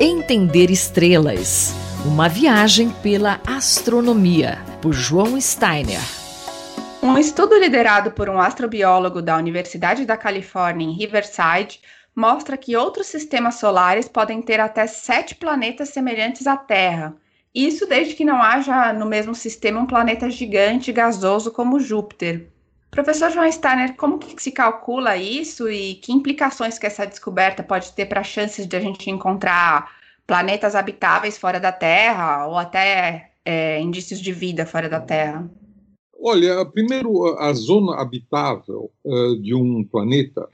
Entender Estrelas. Uma viagem pela astronomia, por João Steiner. Um estudo liderado por um astrobiólogo da Universidade da Califórnia em Riverside mostra que outros sistemas solares podem ter até sete planetas semelhantes à Terra. Isso desde que não haja no mesmo sistema um planeta gigante gasoso como Júpiter. Professor João Steiner, como que se calcula isso e que implicações que essa descoberta pode ter para as chances de a gente encontrar planetas habitáveis fora da Terra ou até é, indícios de vida fora da Terra? Olha, primeiro, a zona habitável uh, de um planeta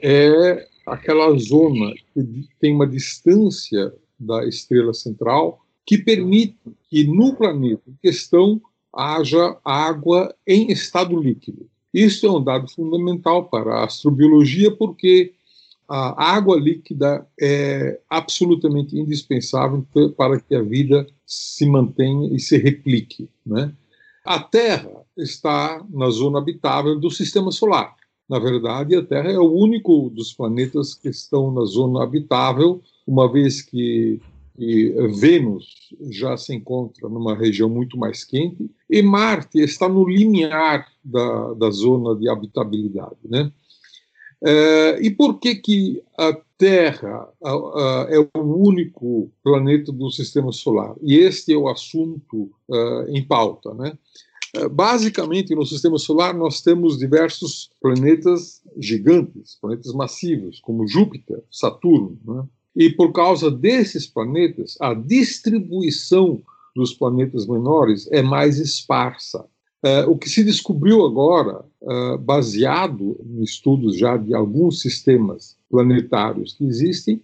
é aquela zona que tem uma distância da estrela central que permite que no planeta em questão haja água em estado líquido. Isso é um dado fundamental para a astrobiologia, porque a água líquida é absolutamente indispensável para que a vida se mantenha e se replique. Né? A Terra está na zona habitável do sistema solar. Na verdade, a Terra é o único dos planetas que estão na zona habitável, uma vez que e Vênus já se encontra numa região muito mais quente, e Marte está no limiar da, da zona de habitabilidade. Né? É, e por que, que a Terra a, a, é o único planeta do sistema solar? E este é o assunto uh, em pauta. Né? Uh, basicamente, no sistema solar, nós temos diversos planetas gigantes, planetas massivos, como Júpiter, Saturno. Né? E por causa desses planetas, a distribuição dos planetas menores é mais esparsa. Uh, o que se descobriu agora, uh, baseado em estudos já de alguns sistemas planetários que existem,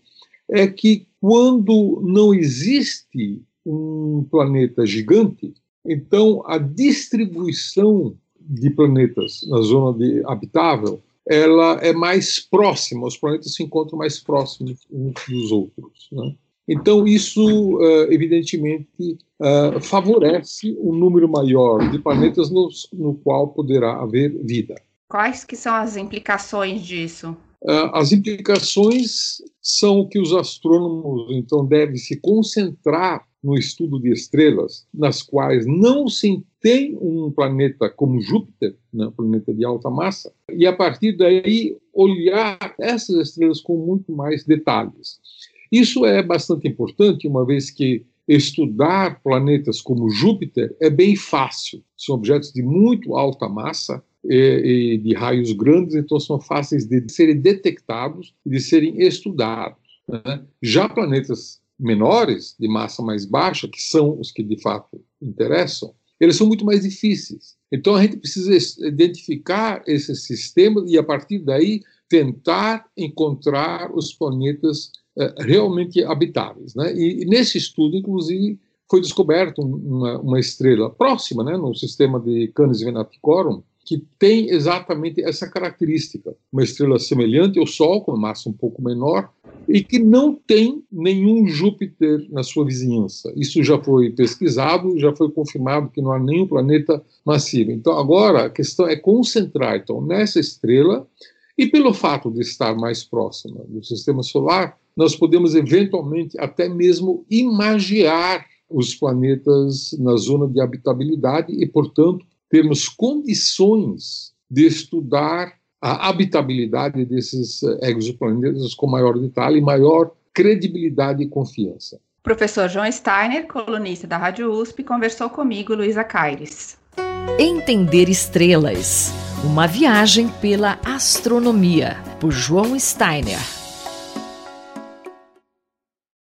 é que quando não existe um planeta gigante, então a distribuição de planetas na zona de habitável ela é mais próxima, os planetas se encontram mais próximos uns dos outros. Né? Então, isso, uh, evidentemente, uh, favorece um número maior de planetas no, no, qual poderá haver vida. Quais que são as implicações disso? Uh, as implicações são que os astrônomos, então, devem se concentrar no estudo de estrelas, nas quais não se tem um planeta como Júpiter, né, um planeta de alta massa, e a partir daí olhar essas estrelas com muito mais detalhes. Isso é bastante importante, uma vez que estudar planetas como Júpiter é bem fácil. São objetos de muito alta massa e, e de raios grandes, então são fáceis de serem detectados e de serem estudados. Né? Já planetas menores, de massa mais baixa, que são os que de fato interessam, eles são muito mais difíceis. Então a gente precisa identificar esses sistemas e a partir daí tentar encontrar os planetas realmente habitáveis. Né? E, e, nesse estudo, inclusive, foi descoberto uma, uma estrela próxima, né, no sistema de Canis Venaticorum, que tem exatamente essa característica, uma estrela semelhante ao Sol, com uma massa um pouco menor, e que não tem nenhum Júpiter na sua vizinhança. Isso já foi pesquisado, já foi confirmado que não há nenhum planeta massivo. Então, agora a questão é concentrar então, nessa estrela, e pelo fato de estar mais próxima do sistema solar, nós podemos eventualmente até mesmo imagiar os planetas na zona de habitabilidade e, portanto, termos condições de estudar a habitabilidade desses eh, exoplanetas com maior detalhe, maior credibilidade e confiança. Professor João Steiner, colunista da Rádio USP, conversou comigo, Luísa Caires. Entender estrelas. Uma viagem pela astronomia, por João Steiner.